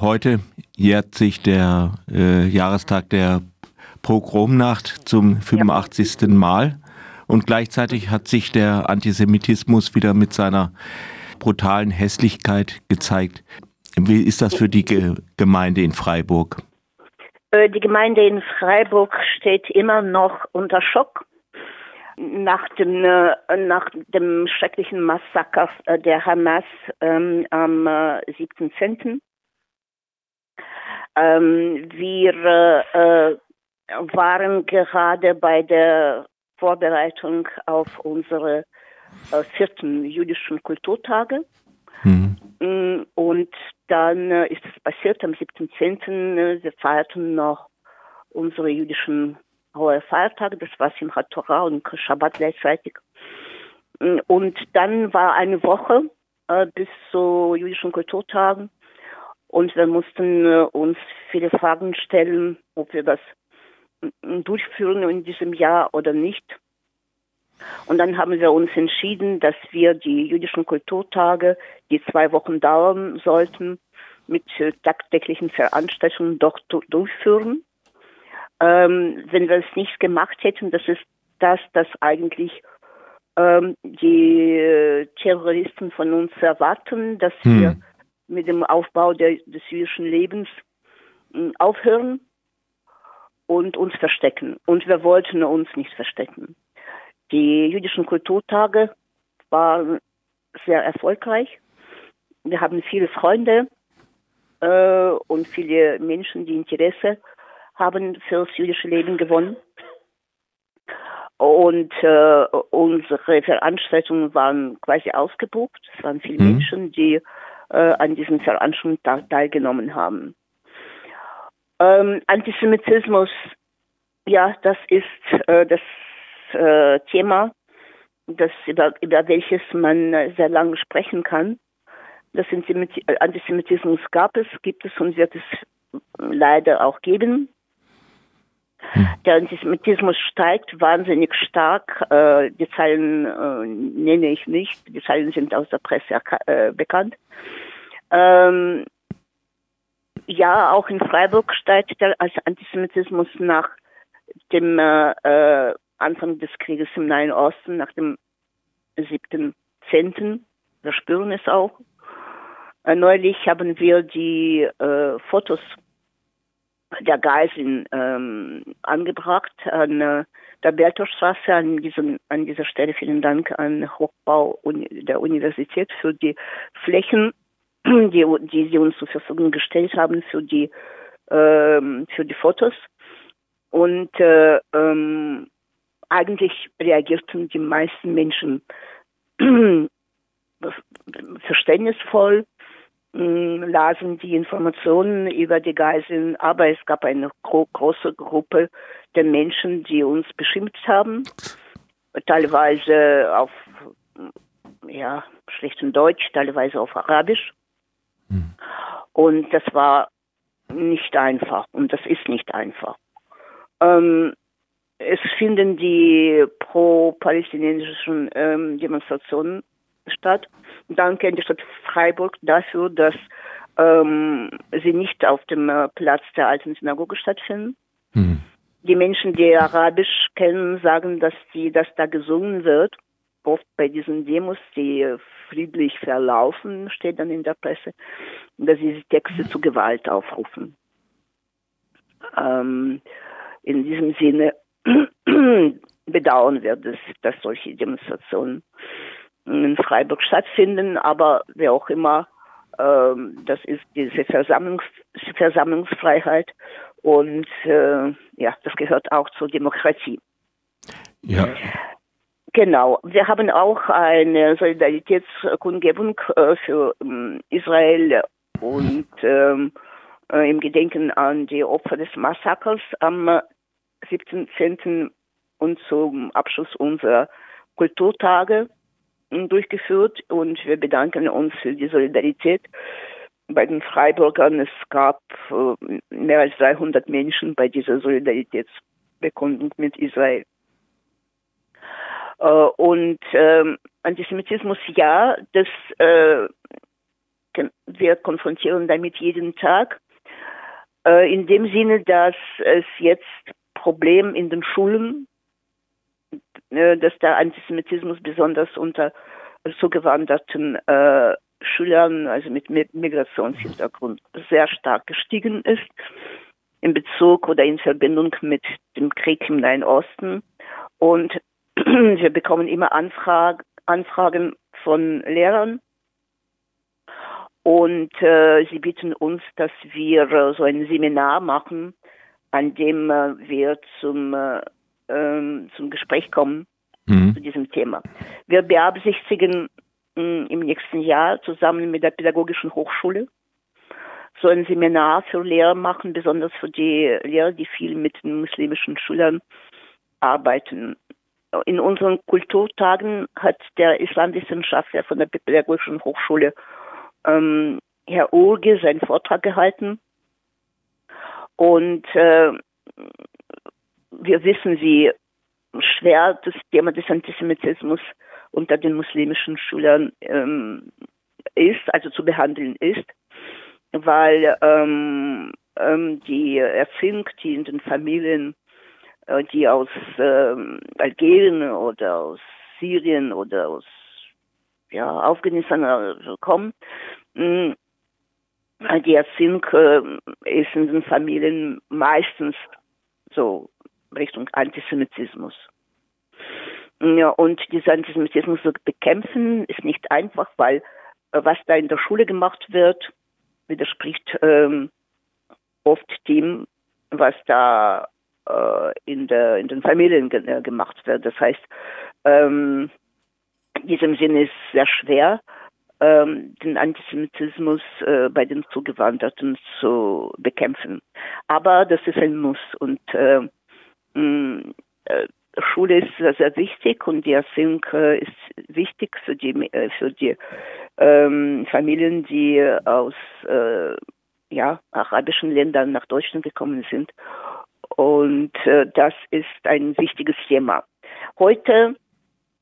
Heute jährt sich der äh, Jahrestag der Pogromnacht zum 85. Ja. Mal und gleichzeitig hat sich der Antisemitismus wieder mit seiner brutalen Hässlichkeit gezeigt. Wie ist das für die Ge Gemeinde in Freiburg? Äh, die Gemeinde in Freiburg steht immer noch unter Schock nach dem, äh, nach dem schrecklichen Massaker äh, der Hamas ähm, am äh, 17.10. Ähm, wir äh, waren gerade bei der Vorbereitung auf unsere äh, vierten jüdischen Kulturtage. Mhm. Mm, und dann äh, ist es passiert am 17.10. Äh, wir feierten noch unsere jüdischen hohe Feiertage, das war Simchat Torah und Shabbat gleichzeitig. Mm, und dann war eine Woche äh, bis zu jüdischen Kulturtagen und wir mussten äh, uns viele Fragen stellen, ob wir das durchführen in diesem Jahr oder nicht. Und dann haben wir uns entschieden, dass wir die jüdischen Kulturtage, die zwei Wochen dauern sollten, mit äh, tagtäglichen Veranstaltungen doch durchführen. Ähm, wenn wir es nicht gemacht hätten, das ist das, das eigentlich ähm, die äh, Terroristen von uns erwarten, dass hm. wir mit dem Aufbau der, des jüdischen Lebens äh, aufhören und uns verstecken. Und wir wollten uns nicht verstecken. Die jüdischen Kulturtage waren sehr erfolgreich. Wir haben viele Freunde äh, und viele Menschen, die Interesse haben fürs jüdische Leben gewonnen. Und äh, unsere Veranstaltungen waren quasi ausgebucht. Es waren viele mhm. Menschen, die äh, an diesen Veranstaltungen teilgenommen haben. Ähm, Antisemitismus, ja, das ist äh, das äh, Thema, das über, über welches man sehr lange sprechen kann. Das Antisemitismus gab es, gibt es und wird es leider auch geben. Hm. Der Antisemitismus steigt wahnsinnig stark. Äh, die Zahlen äh, nenne ich nicht. Die Zahlen sind aus der Presse äh, bekannt. Ähm, ja, auch in Freiburg steigt der Antisemitismus nach dem äh, äh Anfang des Krieges im Nahen Osten, nach dem 7.10. Wir spüren es auch. Äh, neulich haben wir die äh, Fotos der Geiseln ähm, angebracht an äh, der Bertolstraße, an, diesem, an dieser Stelle vielen Dank an Hochbau der Universität für die Flächen, die, die sie uns zur Verfügung gestellt haben für die, ähm, für die Fotos. Und äh, ähm, eigentlich reagierten die meisten Menschen verständnisvoll, mm, lasen die Informationen über die Geiseln, aber es gab eine gro große Gruppe der Menschen, die uns beschimpft haben, teilweise auf ja, schlechtem Deutsch, teilweise auf Arabisch. Und das war nicht einfach und das ist nicht einfach. Ähm, es finden die pro-palästinensischen ähm, Demonstrationen statt. Danke an die Stadt Freiburg dafür, dass ähm, sie nicht auf dem äh, Platz der alten Synagoge stattfinden. Mhm. Die Menschen, die Arabisch kennen, sagen, dass die, dass da gesungen wird. Oft bei diesen Demos, die friedlich verlaufen, steht dann in der Presse, dass sie Texte zu Gewalt aufrufen. Ähm, in diesem Sinne bedauern wir, dass, dass solche Demonstrationen in Freiburg stattfinden, aber wer auch immer, ähm, das ist diese Versammlungs Versammlungsfreiheit und äh, ja, das gehört auch zur Demokratie. Ja. Genau. Wir haben auch eine Solidaritätskundgebung äh, für ähm, Israel und ähm, äh, im Gedenken an die Opfer des Massakers am 17 und zum Abschluss unserer Kulturtage durchgeführt und wir bedanken uns für die Solidarität bei den Freiburgern. Es gab äh, mehr als 300 Menschen bei dieser Solidaritätsbekundung mit Israel. Äh, und ähm, Antisemitismus, ja, das äh, wir konfrontieren damit jeden Tag. Äh, in dem Sinne, dass es jetzt Problem in den Schulen, äh, dass der Antisemitismus besonders unter zugewanderten äh, Schülern, also mit Migrationshintergrund, sehr stark gestiegen ist in Bezug oder in Verbindung mit dem Krieg im Nahen Osten. Und wir bekommen immer Anfrag, Anfragen von Lehrern. Und äh, sie bitten uns, dass wir äh, so ein Seminar machen, an dem äh, wir zum, äh, ähm, zum Gespräch kommen mhm. zu diesem Thema. Wir beabsichtigen im nächsten Jahr zusammen mit der Pädagogischen Hochschule so ein Seminar für Lehrer machen, besonders für die Lehrer, die viel mit den muslimischen Schülern arbeiten. In unseren Kulturtagen hat der Islamwissenschaftler von der Pädagogischen Hochschule, ähm, Herr Urge, seinen Vortrag gehalten. Und äh, wir wissen, wie schwer das Thema des Antisemitismus unter den muslimischen Schülern ähm, ist, also zu behandeln ist, weil ähm, ähm, die erziehungsdienenden Familien, äh, die aus ähm, Algerien oder aus Syrien oder aus ja, Afghanistan also kommen, mh, hm, die Erziehung äh, ist in den Familien meistens so Richtung Antisemitismus. Ja, und dieser Antisemitismus zu bekämpfen ist nicht einfach, weil äh, was da in der Schule gemacht wird, widerspricht ähm, oft dem, was da äh, in, der, in den Familien ge äh, gemacht wird. Das heißt, ähm, in diesem Sinne ist es sehr schwer, ähm, den Antisemitismus äh, bei den Zugewanderten zu bekämpfen. Aber das ist ein Muss und äh, mh, äh, Schule ist sehr, sehr wichtig und die Erziehung äh, ist wichtig für die, äh, für die ähm, Familien, die aus äh, ja, arabischen Ländern nach Deutschland gekommen sind. Und äh, das ist ein wichtiges Thema. Heute,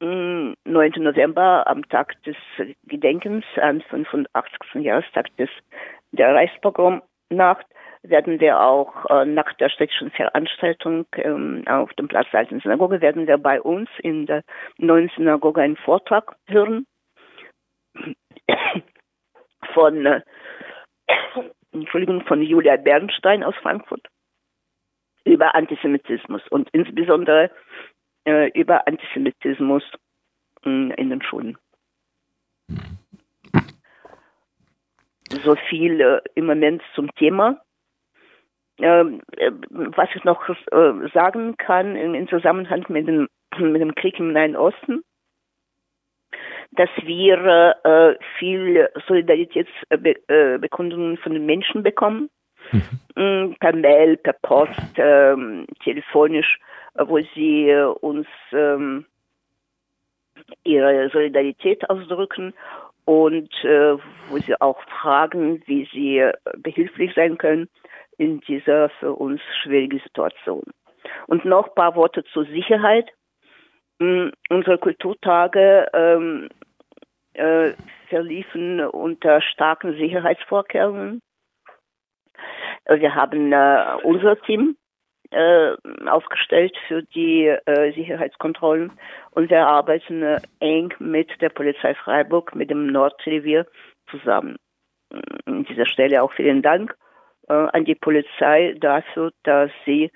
mh, 9. November, am Tag des Gedenkens, am 85. Jahrestag des, der Reichspogromnacht, werden wir auch äh, nach der städtischen Veranstaltung ähm, auf dem Platz der Alten Synagoge, werden wir bei uns in der neuen Synagoge einen Vortrag hören von, äh, Entschuldigung, von Julia Bernstein aus Frankfurt über Antisemitismus und insbesondere äh, über Antisemitismus äh, in den Schulen. So viel äh, im Moment zum Thema. Ähm, äh, was ich noch äh, sagen kann im, im Zusammenhang mit dem, mit dem Krieg im Nahen Osten, dass wir äh, viel Solidaritätsbekundungen von den Menschen bekommen, mhm. Mm, per Mail, per Post, ähm, telefonisch, wo sie uns ähm, ihre Solidarität ausdrücken und äh, wo sie auch fragen, wie sie behilflich sein können in dieser für uns schwierigen Situation. Und noch ein paar Worte zur Sicherheit. Mm, unsere Kulturtage ähm, äh, verliefen unter starken Sicherheitsvorkehrungen. Wir haben äh, unser Team äh, aufgestellt für die äh, Sicherheitskontrollen und wir arbeiten äh, eng mit der Polizei Freiburg, mit dem Nordrevier zusammen. An dieser Stelle auch vielen Dank äh, an die Polizei dafür, dass sie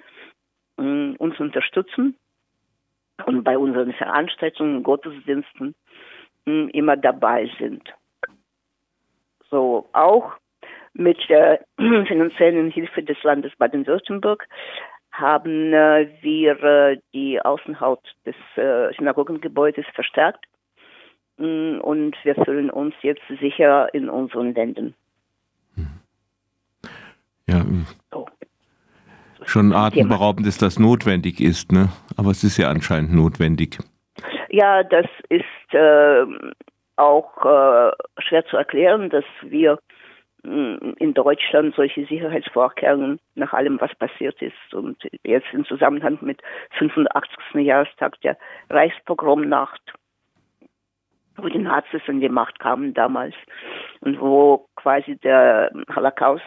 äh, uns unterstützen und bei unseren Veranstaltungen, Gottesdiensten äh, immer dabei sind. So auch mit der finanziellen Hilfe des Landes Baden-Württemberg haben äh, wir äh, die Außenhaut des äh, Synagogengebäudes verstärkt mm, und wir fühlen uns jetzt sicher in unseren Ländern. Ja, so. schon atemberaubend ist, dass notwendig ist, ne? aber es ist ja anscheinend notwendig. Ja, das ist äh, auch äh, schwer zu erklären, dass wir mm, in Deutschland solche Sicherheitsvorkehrungen nach allem, was passiert ist und jetzt im Zusammenhang mit 85. Jahrestag der Reichspogromnacht wo die Nazis in die Macht kamen damals und wo quasi der Holocaust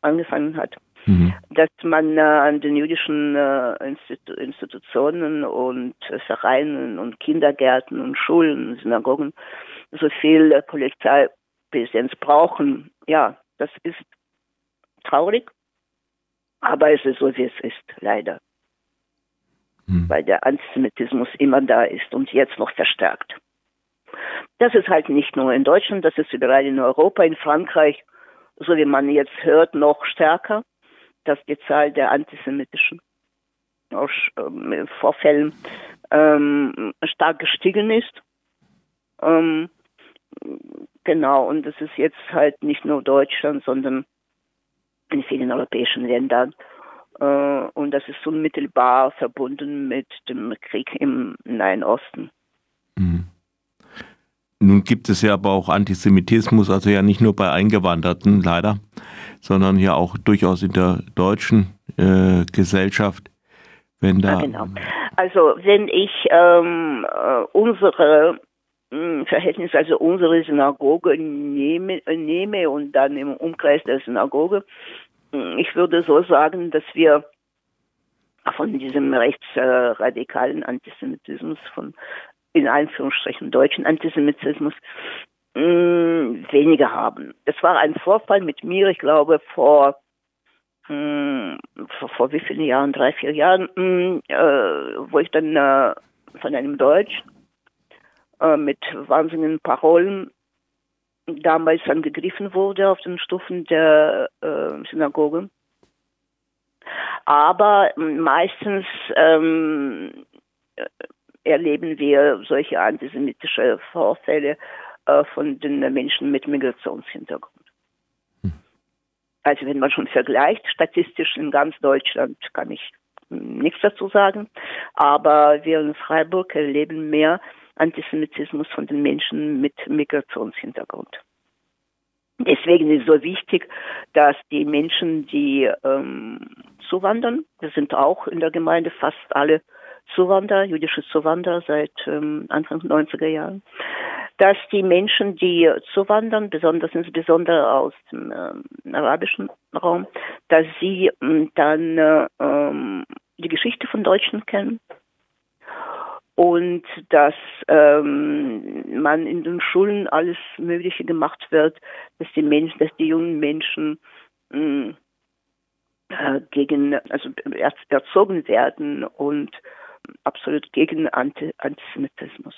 angefangen hat. Mhm. Dass man äh, an den jüdischen äh, Institu Institutionen und äh, Vereinen und Kindergärten und Schulen und Synagogen so viel äh, Polizeipräsenz brauchen, ja, das ist traurig, aber es ist so, wie es ist, leider. Mhm. Weil der Antisemitismus immer da ist und jetzt noch verstärkt. Das ist halt nicht nur in Deutschland, das ist überall in Europa, in Frankreich, so wie man jetzt hört, noch stärker, dass die Zahl der antisemitischen ähm, Vorfällen ähm, stark gestiegen ist. Ähm, genau, und das ist jetzt halt nicht nur Deutschland, sondern in vielen europäischen Ländern. Äh, und das ist unmittelbar verbunden mit dem Krieg im Nahen Osten. Mhm. Nun gibt es ja aber auch Antisemitismus, also ja nicht nur bei Eingewanderten leider, sondern ja auch durchaus in der deutschen äh, Gesellschaft. Wenn da ja, genau. Also wenn ich ähm, äh, unsere hm, Verhältnis, also unsere Synagoge nehme, nehme und dann im Umkreis der Synagoge, hm, ich würde so sagen, dass wir von diesem rechtsradikalen Antisemitismus, von in Anführungsstrichen deutschen Antisemitismus mh, mm, weniger haben. Es war ein Vorfall mit mir, ich glaube, vor, vor, vor, wie vielen Jahren, drei, vier Jahren, äh, wo ich dann äh, von einem Deutsch äh, mit wahnsinnigen Parolen damals angegriffen wurde auf den Stufen der äh, Synagoge. Aber meistens ähm, erleben wir solche antisemitische Vorfälle äh, von den Menschen mit Migrationshintergrund. Hm. Also wenn man schon vergleicht, statistisch in ganz Deutschland kann ich nichts dazu sagen, aber wir in Freiburg erleben mehr Antisemitismus von den Menschen mit Migrationshintergrund. Deswegen ist es so wichtig, dass die Menschen, die ähm, zuwandern, wir sind auch in der Gemeinde fast alle Zuwanderer, jüdische Zuwanderer seit ähm, Anfang 90er Jahren, dass die Menschen, die zuwandern, besonders insbesondere aus dem ähm, arabischen Raum, dass sie ähm, dann äh, ähm, die Geschichte von Deutschen kennen und dass ähm, man in den Schulen alles Mögliche gemacht wird, dass die Menschen, dass die jungen Menschen mh, äh, gegen, also erzogen werden und absolut gegen Anti Antisemitismus.